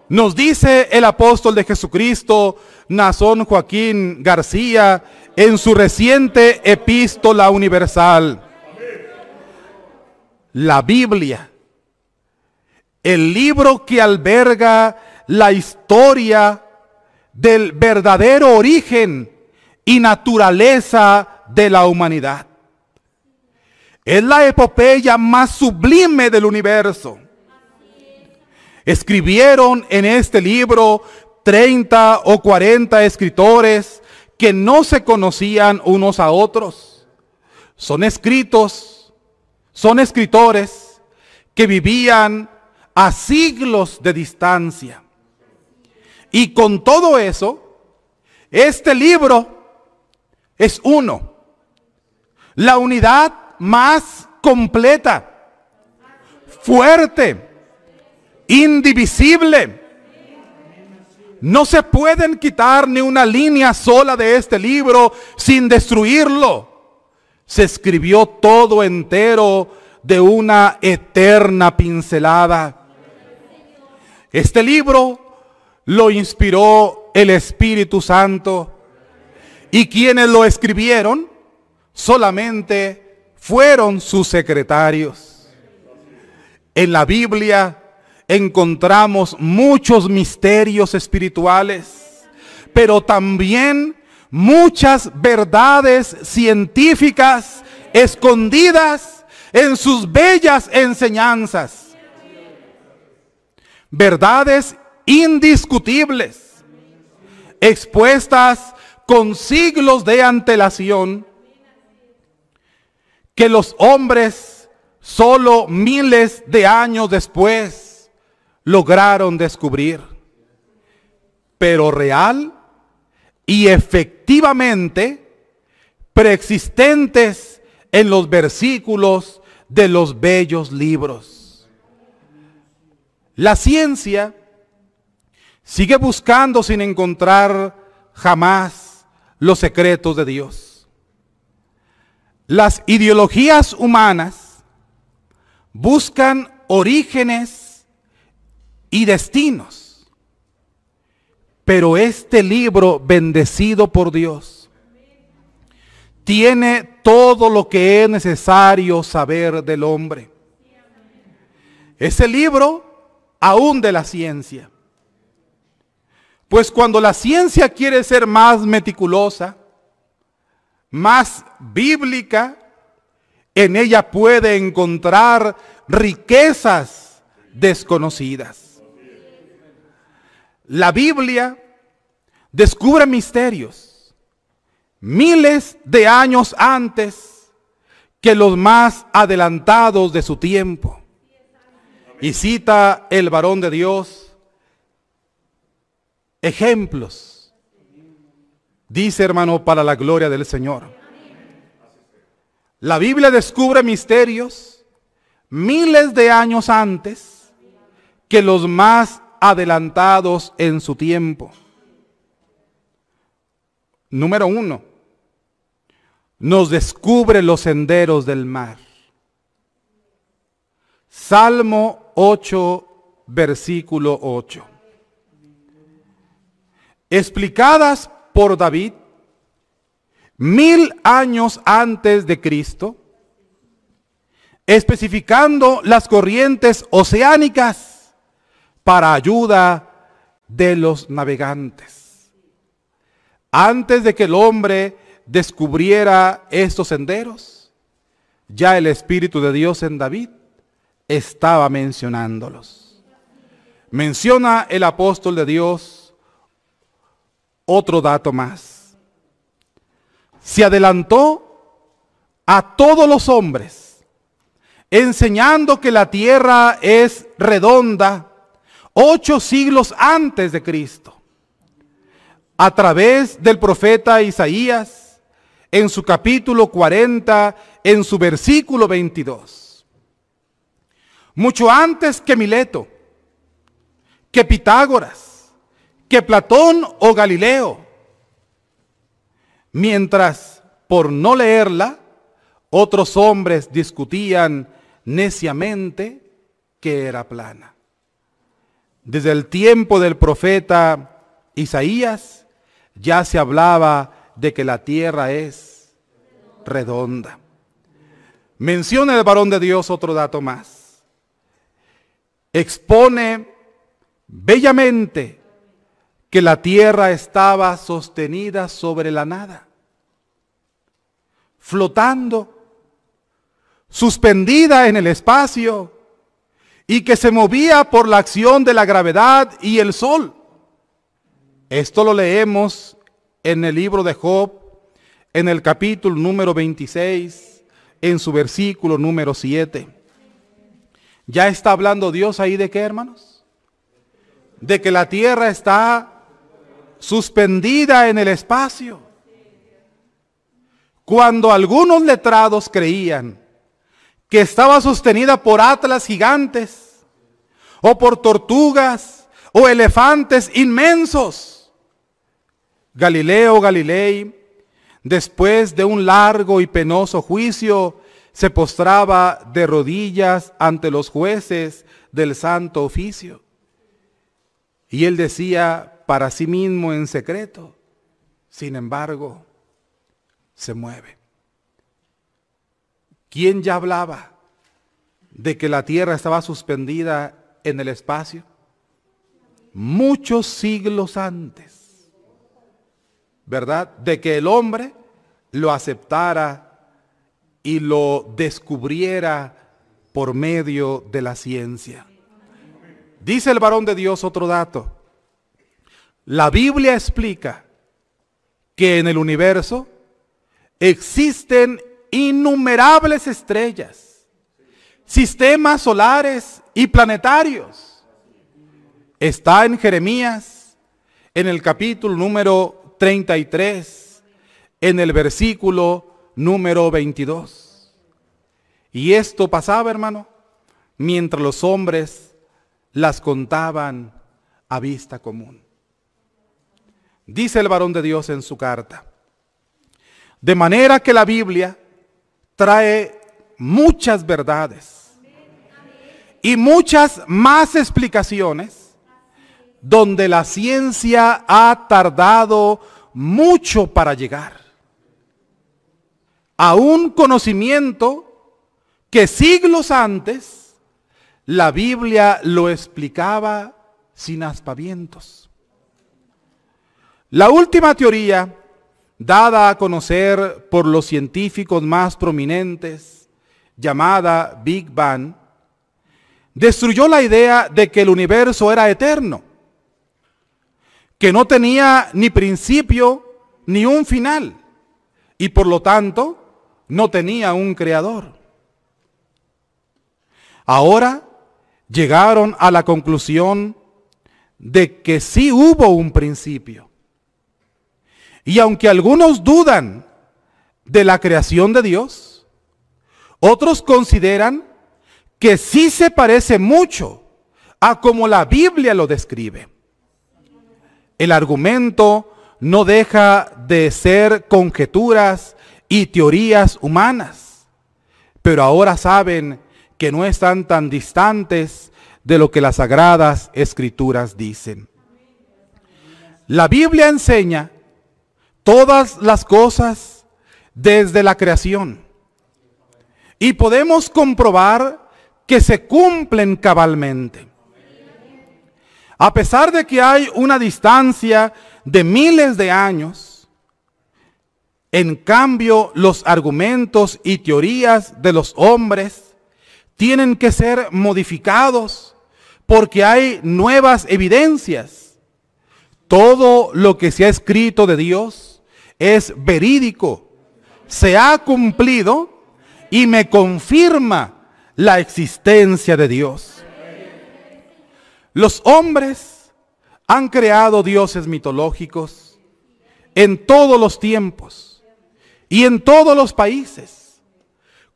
Nos dice el apóstol de Jesucristo, Nazón Joaquín García, en su reciente epístola universal. La Biblia, el libro que alberga la historia del verdadero origen y naturaleza de la humanidad. Es la epopeya más sublime del universo. Escribieron en este libro 30 o 40 escritores que no se conocían unos a otros. Son escritos, son escritores que vivían a siglos de distancia. Y con todo eso, este libro es uno. La unidad más completa, fuerte, indivisible. No se pueden quitar ni una línea sola de este libro sin destruirlo. Se escribió todo entero de una eterna pincelada. Este libro lo inspiró el Espíritu Santo y quienes lo escribieron solamente fueron sus secretarios. En la Biblia encontramos muchos misterios espirituales, pero también muchas verdades científicas escondidas en sus bellas enseñanzas. Verdades indiscutibles, expuestas con siglos de antelación, que los hombres solo miles de años después lograron descubrir, pero real y efectivamente preexistentes en los versículos de los bellos libros. La ciencia Sigue buscando sin encontrar jamás los secretos de Dios. Las ideologías humanas buscan orígenes y destinos. Pero este libro bendecido por Dios tiene todo lo que es necesario saber del hombre. Ese libro aún de la ciencia pues cuando la ciencia quiere ser más meticulosa, más bíblica, en ella puede encontrar riquezas desconocidas. La Biblia descubre misterios miles de años antes que los más adelantados de su tiempo. Y cita el varón de Dios ejemplos. Dice hermano, para la gloria del Señor. La Biblia descubre misterios miles de años antes que los más adelantados en su tiempo. Número uno, nos descubre los senderos del mar. Salmo 8, versículo 8 explicadas por David mil años antes de Cristo, especificando las corrientes oceánicas para ayuda de los navegantes. Antes de que el hombre descubriera estos senderos, ya el Espíritu de Dios en David estaba mencionándolos. Menciona el apóstol de Dios otro dato más. se adelantó a todos los hombres, enseñando que la tierra es redonda ocho siglos antes de Cristo, a través del profeta Isaías, en su capítulo 40, en su versículo 22. Mucho antes que Mileto, que Pitágoras, que Platón o Galileo, mientras por no leerla, otros hombres discutían neciamente que era plana. Desde el tiempo del profeta Isaías ya se hablaba de que la tierra es redonda. Menciona el varón de Dios otro dato más. Expone bellamente que la tierra estaba sostenida sobre la nada, flotando, suspendida en el espacio y que se movía por la acción de la gravedad y el sol. Esto lo leemos en el libro de Job, en el capítulo número 26, en su versículo número 7. ¿Ya está hablando Dios ahí de qué, hermanos? De que la tierra está suspendida en el espacio. Cuando algunos letrados creían que estaba sostenida por atlas gigantes, o por tortugas, o elefantes inmensos, Galileo Galilei, después de un largo y penoso juicio, se postraba de rodillas ante los jueces del santo oficio. Y él decía, para sí mismo en secreto. Sin embargo, se mueve. ¿Quién ya hablaba de que la tierra estaba suspendida en el espacio? Muchos siglos antes, ¿verdad? De que el hombre lo aceptara y lo descubriera por medio de la ciencia. Dice el varón de Dios otro dato. La Biblia explica que en el universo existen innumerables estrellas, sistemas solares y planetarios. Está en Jeremías, en el capítulo número 33, en el versículo número 22. Y esto pasaba, hermano, mientras los hombres las contaban a vista común. Dice el varón de Dios en su carta. De manera que la Biblia trae muchas verdades y muchas más explicaciones donde la ciencia ha tardado mucho para llegar a un conocimiento que siglos antes la Biblia lo explicaba sin aspavientos. La última teoría, dada a conocer por los científicos más prominentes, llamada Big Bang, destruyó la idea de que el universo era eterno, que no tenía ni principio ni un final, y por lo tanto no tenía un creador. Ahora llegaron a la conclusión de que sí hubo un principio y aunque algunos dudan de la creación de Dios, otros consideran que sí se parece mucho a como la Biblia lo describe. El argumento no deja de ser conjeturas y teorías humanas, pero ahora saben que no están tan distantes de lo que las sagradas escrituras dicen. La Biblia enseña todas las cosas desde la creación. Y podemos comprobar que se cumplen cabalmente. A pesar de que hay una distancia de miles de años, en cambio los argumentos y teorías de los hombres tienen que ser modificados porque hay nuevas evidencias. Todo lo que se ha escrito de Dios es verídico se ha cumplido y me confirma la existencia de Dios. Los hombres han creado dioses mitológicos en todos los tiempos y en todos los países.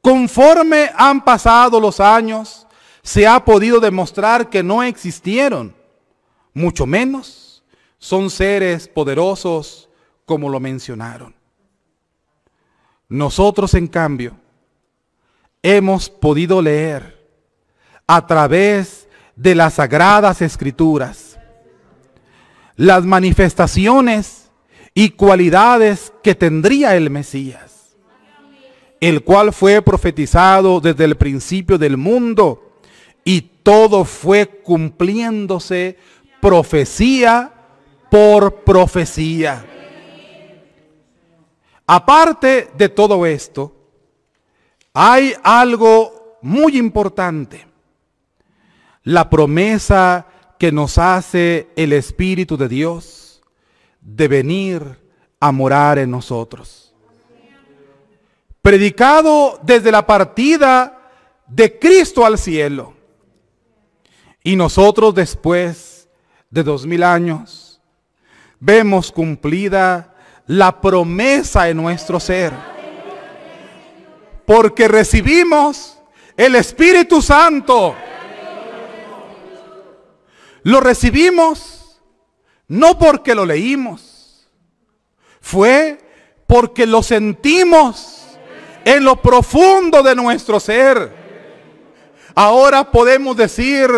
Conforme han pasado los años, se ha podido demostrar que no existieron, mucho menos son seres poderosos como lo mencionaron. Nosotros, en cambio, hemos podido leer a través de las sagradas escrituras las manifestaciones y cualidades que tendría el Mesías, el cual fue profetizado desde el principio del mundo y todo fue cumpliéndose profecía por profecía. Aparte de todo esto, hay algo muy importante. La promesa que nos hace el Espíritu de Dios de venir a morar en nosotros. Predicado desde la partida de Cristo al cielo. Y nosotros después de dos mil años vemos cumplida la promesa en nuestro ser. Porque recibimos el Espíritu Santo. Lo recibimos no porque lo leímos. Fue porque lo sentimos en lo profundo de nuestro ser. Ahora podemos decir,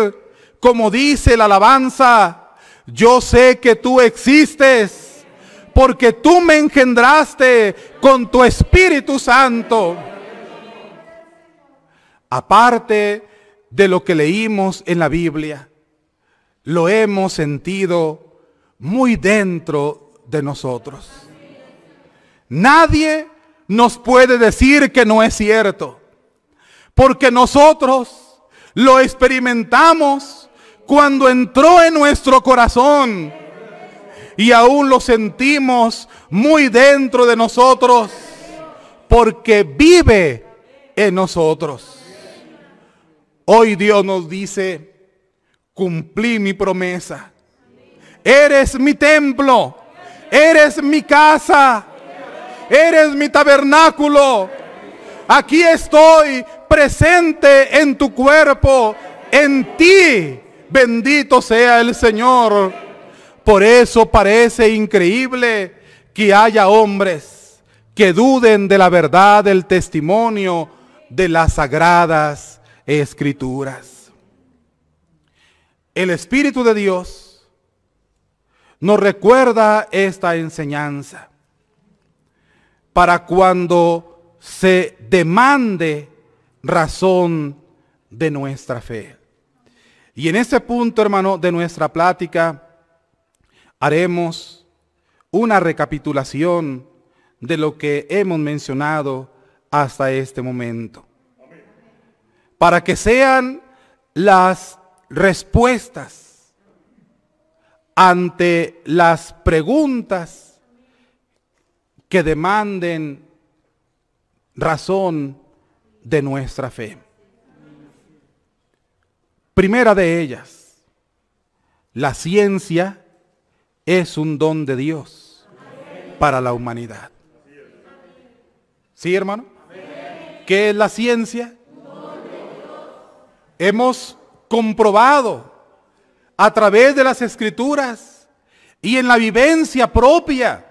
como dice la alabanza, yo sé que tú existes porque tú me engendraste con tu Espíritu Santo. Aparte de lo que leímos en la Biblia, lo hemos sentido muy dentro de nosotros. Nadie nos puede decir que no es cierto, porque nosotros lo experimentamos cuando entró en nuestro corazón y aún lo sentimos muy dentro de nosotros porque vive en nosotros. Hoy Dios nos dice, cumplí mi promesa. Eres mi templo, eres mi casa, eres mi tabernáculo. Aquí estoy presente en tu cuerpo, en ti. Bendito sea el Señor. Por eso parece increíble que haya hombres que duden de la verdad del testimonio de las sagradas escrituras. El Espíritu de Dios nos recuerda esta enseñanza para cuando se demande razón de nuestra fe. Y en este punto, hermano, de nuestra plática, haremos una recapitulación de lo que hemos mencionado hasta este momento. Para que sean las respuestas ante las preguntas que demanden razón de nuestra fe. Primera de ellas, la ciencia es un don de Dios para la humanidad. ¿Sí, hermano? ¿Qué es la ciencia? Hemos comprobado a través de las escrituras y en la vivencia propia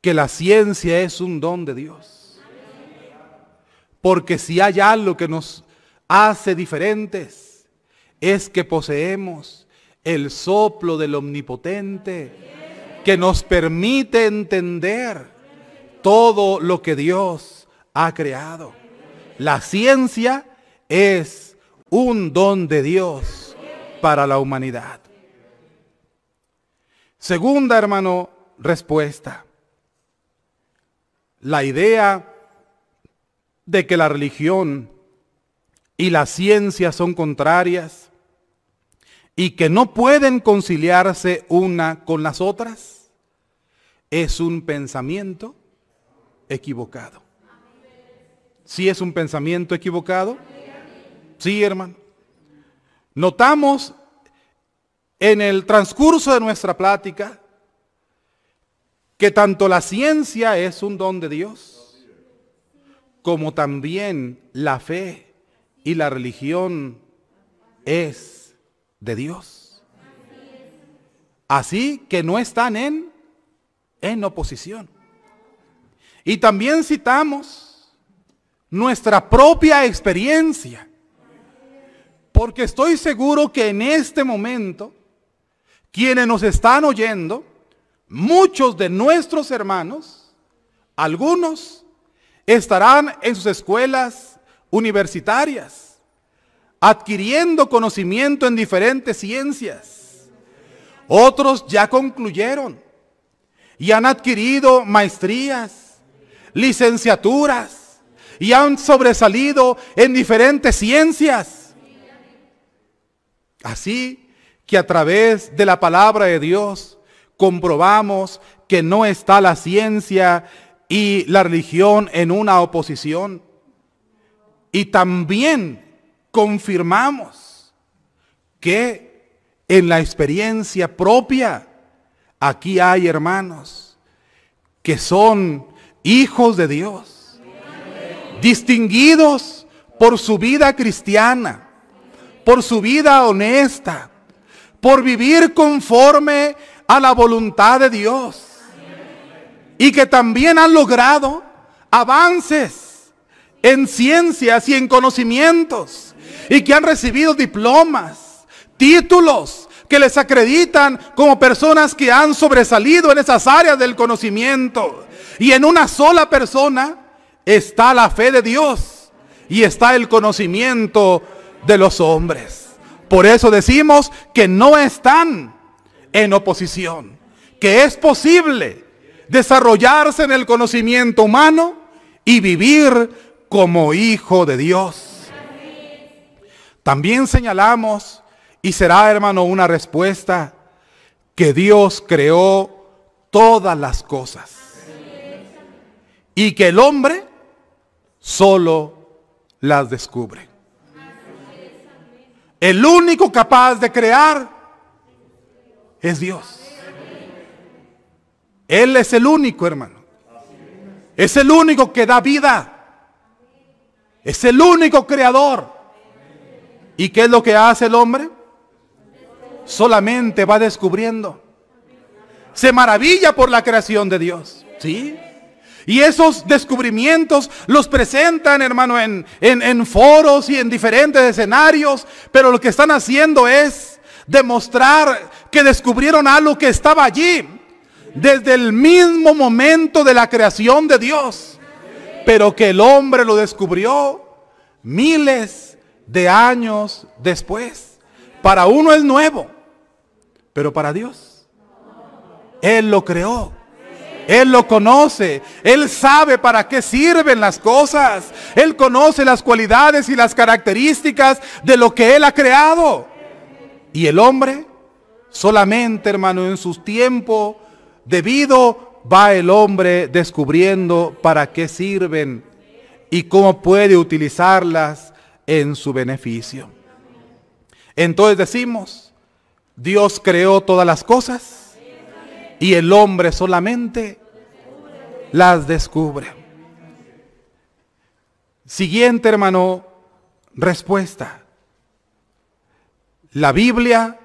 que la ciencia es un don de Dios. Porque si hay algo que nos hace diferentes, es que poseemos el soplo del omnipotente que nos permite entender todo lo que Dios ha creado. La ciencia es un don de Dios para la humanidad. Segunda, hermano, respuesta. La idea de que la religión y la ciencia son contrarias y que no pueden conciliarse una con las otras, es un pensamiento equivocado. ¿Sí es un pensamiento equivocado? Sí, hermano. Notamos en el transcurso de nuestra plática que tanto la ciencia es un don de Dios, como también la fe y la religión es de Dios. Así que no están en, en oposición. Y también citamos nuestra propia experiencia. Porque estoy seguro que en este momento, quienes nos están oyendo, muchos de nuestros hermanos, algunos, estarán en sus escuelas universitarias, adquiriendo conocimiento en diferentes ciencias. Otros ya concluyeron y han adquirido maestrías, licenciaturas y han sobresalido en diferentes ciencias. Así que a través de la palabra de Dios comprobamos que no está la ciencia y la religión en una oposición. Y también confirmamos que en la experiencia propia, aquí hay hermanos que son hijos de Dios, distinguidos por su vida cristiana, por su vida honesta, por vivir conforme a la voluntad de Dios. Y que también han logrado avances en ciencias y en conocimientos. Y que han recibido diplomas, títulos que les acreditan como personas que han sobresalido en esas áreas del conocimiento. Y en una sola persona está la fe de Dios y está el conocimiento de los hombres. Por eso decimos que no están en oposición, que es posible desarrollarse en el conocimiento humano y vivir como hijo de Dios. También señalamos, y será hermano una respuesta, que Dios creó todas las cosas y que el hombre solo las descubre. El único capaz de crear es Dios. Él es el único, hermano. Es el único que da vida. Es el único creador. ¿Y qué es lo que hace el hombre? Solamente va descubriendo. Se maravilla por la creación de Dios. ¿Sí? Y esos descubrimientos los presentan, hermano, en, en, en, foros y en diferentes escenarios. Pero lo que están haciendo es demostrar que descubrieron algo que estaba allí desde el mismo momento de la creación de Dios. Pero que el hombre lo descubrió miles de años después. Para uno es nuevo, pero para Dios, Él lo creó. Él lo conoce. Él sabe para qué sirven las cosas. Él conoce las cualidades y las características de lo que Él ha creado. Y el hombre, solamente hermano, en sus tiempos debido va el hombre descubriendo para qué sirven y cómo puede utilizarlas en su beneficio. Entonces decimos, Dios creó todas las cosas y el hombre solamente las descubre. Siguiente, hermano, respuesta. La Biblia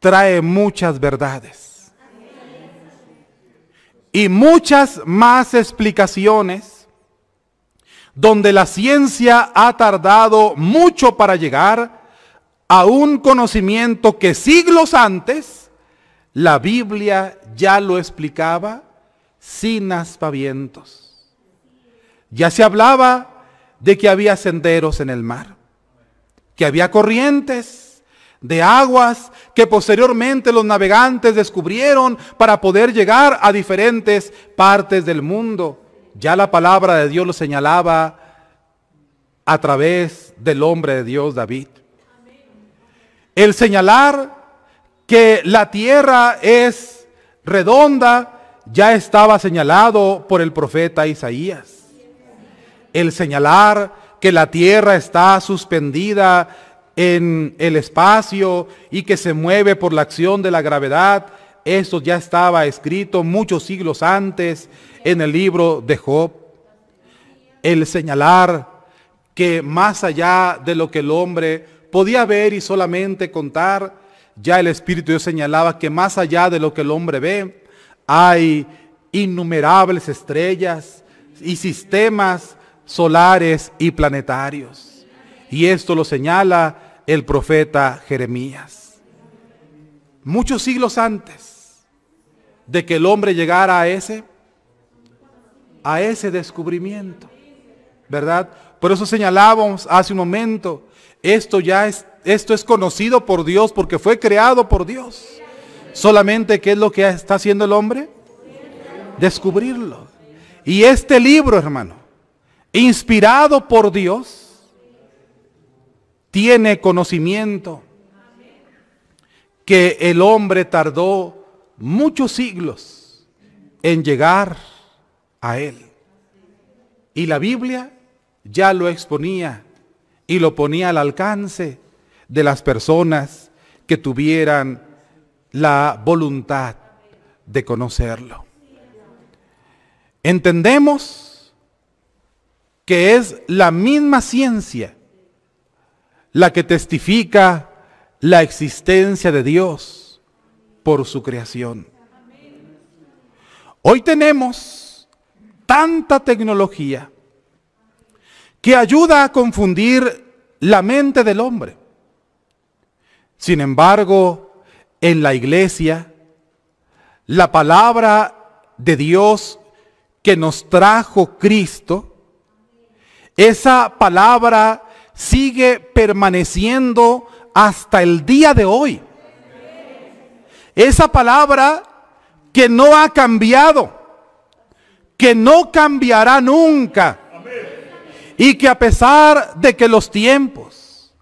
trae muchas verdades y muchas más explicaciones donde la ciencia ha tardado mucho para llegar a un conocimiento que siglos antes la Biblia ya lo explicaba sin aspavientos. Ya se hablaba de que había senderos en el mar, que había corrientes de aguas que posteriormente los navegantes descubrieron para poder llegar a diferentes partes del mundo. Ya la palabra de Dios lo señalaba a través del hombre de Dios David. El señalar que la tierra es redonda, ya estaba señalado por el profeta Isaías. El señalar que la tierra está suspendida en el espacio y que se mueve por la acción de la gravedad, esto ya estaba escrito muchos siglos antes en el libro de Job. El señalar que más allá de lo que el hombre podía ver y solamente contar, ya el Espíritu Dios señalaba que más allá de lo que el hombre ve, hay innumerables estrellas y sistemas solares y planetarios. Y esto lo señala el profeta Jeremías. Muchos siglos antes de que el hombre llegara a ese, a ese descubrimiento, ¿verdad? Por eso señalábamos hace un momento, esto ya es, esto es conocido por Dios porque fue creado por Dios. Solamente, ¿qué es lo que está haciendo el hombre? Descubrirlo. Y este libro, hermano, inspirado por Dios, tiene conocimiento que el hombre tardó muchos siglos en llegar a él. Y la Biblia ya lo exponía y lo ponía al alcance de las personas que tuvieran la voluntad de conocerlo. Entendemos que es la misma ciencia la que testifica la existencia de Dios por su creación. Hoy tenemos tanta tecnología que ayuda a confundir la mente del hombre. Sin embargo, en la iglesia, la palabra de Dios que nos trajo Cristo, esa palabra sigue permaneciendo hasta el día de hoy. Esa palabra que no ha cambiado, que no cambiará nunca y que a pesar de que los tiempos,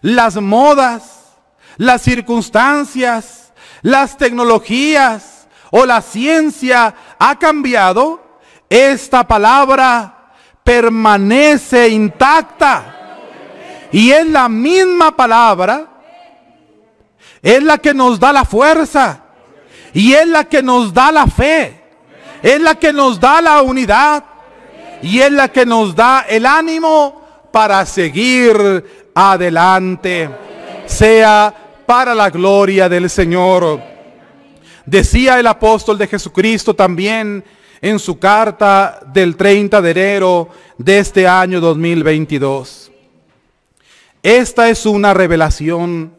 las modas, las circunstancias, las tecnologías o la ciencia ha cambiado, esta palabra permanece intacta. Y es la misma palabra, es la que nos da la fuerza y es la que nos da la fe, es la que nos da la unidad y es la que nos da el ánimo para seguir adelante, sea para la gloria del Señor. Decía el apóstol de Jesucristo también en su carta del 30 de enero de este año 2022. Esta es una revelación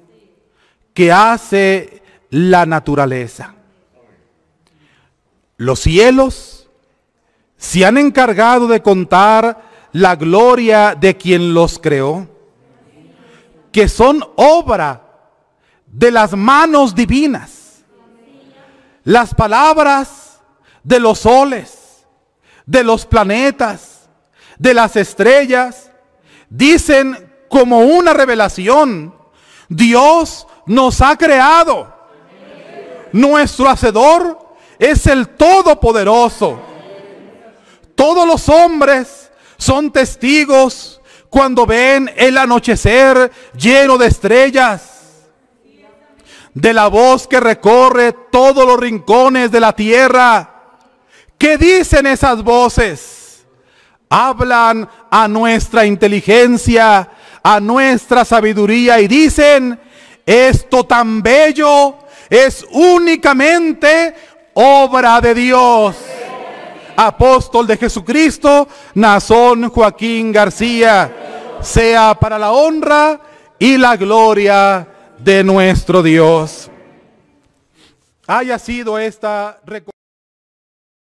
que hace la naturaleza. Los cielos se han encargado de contar la gloria de quien los creó, que son obra de las manos divinas. Las palabras de los soles, de los planetas, de las estrellas, dicen como una revelación, Dios nos ha creado. Nuestro Hacedor es el Todopoderoso todos los hombres son testigos cuando ven el anochecer lleno de estrellas, de la voz que recorre todos los rincones de la tierra. ¿Qué dicen esas voces? Hablan a nuestra inteligencia, a nuestra sabiduría y dicen, esto tan bello es únicamente obra de Dios apóstol de Jesucristo, Nazón Joaquín García, sea para la honra y la gloria de nuestro Dios. Haya sido esta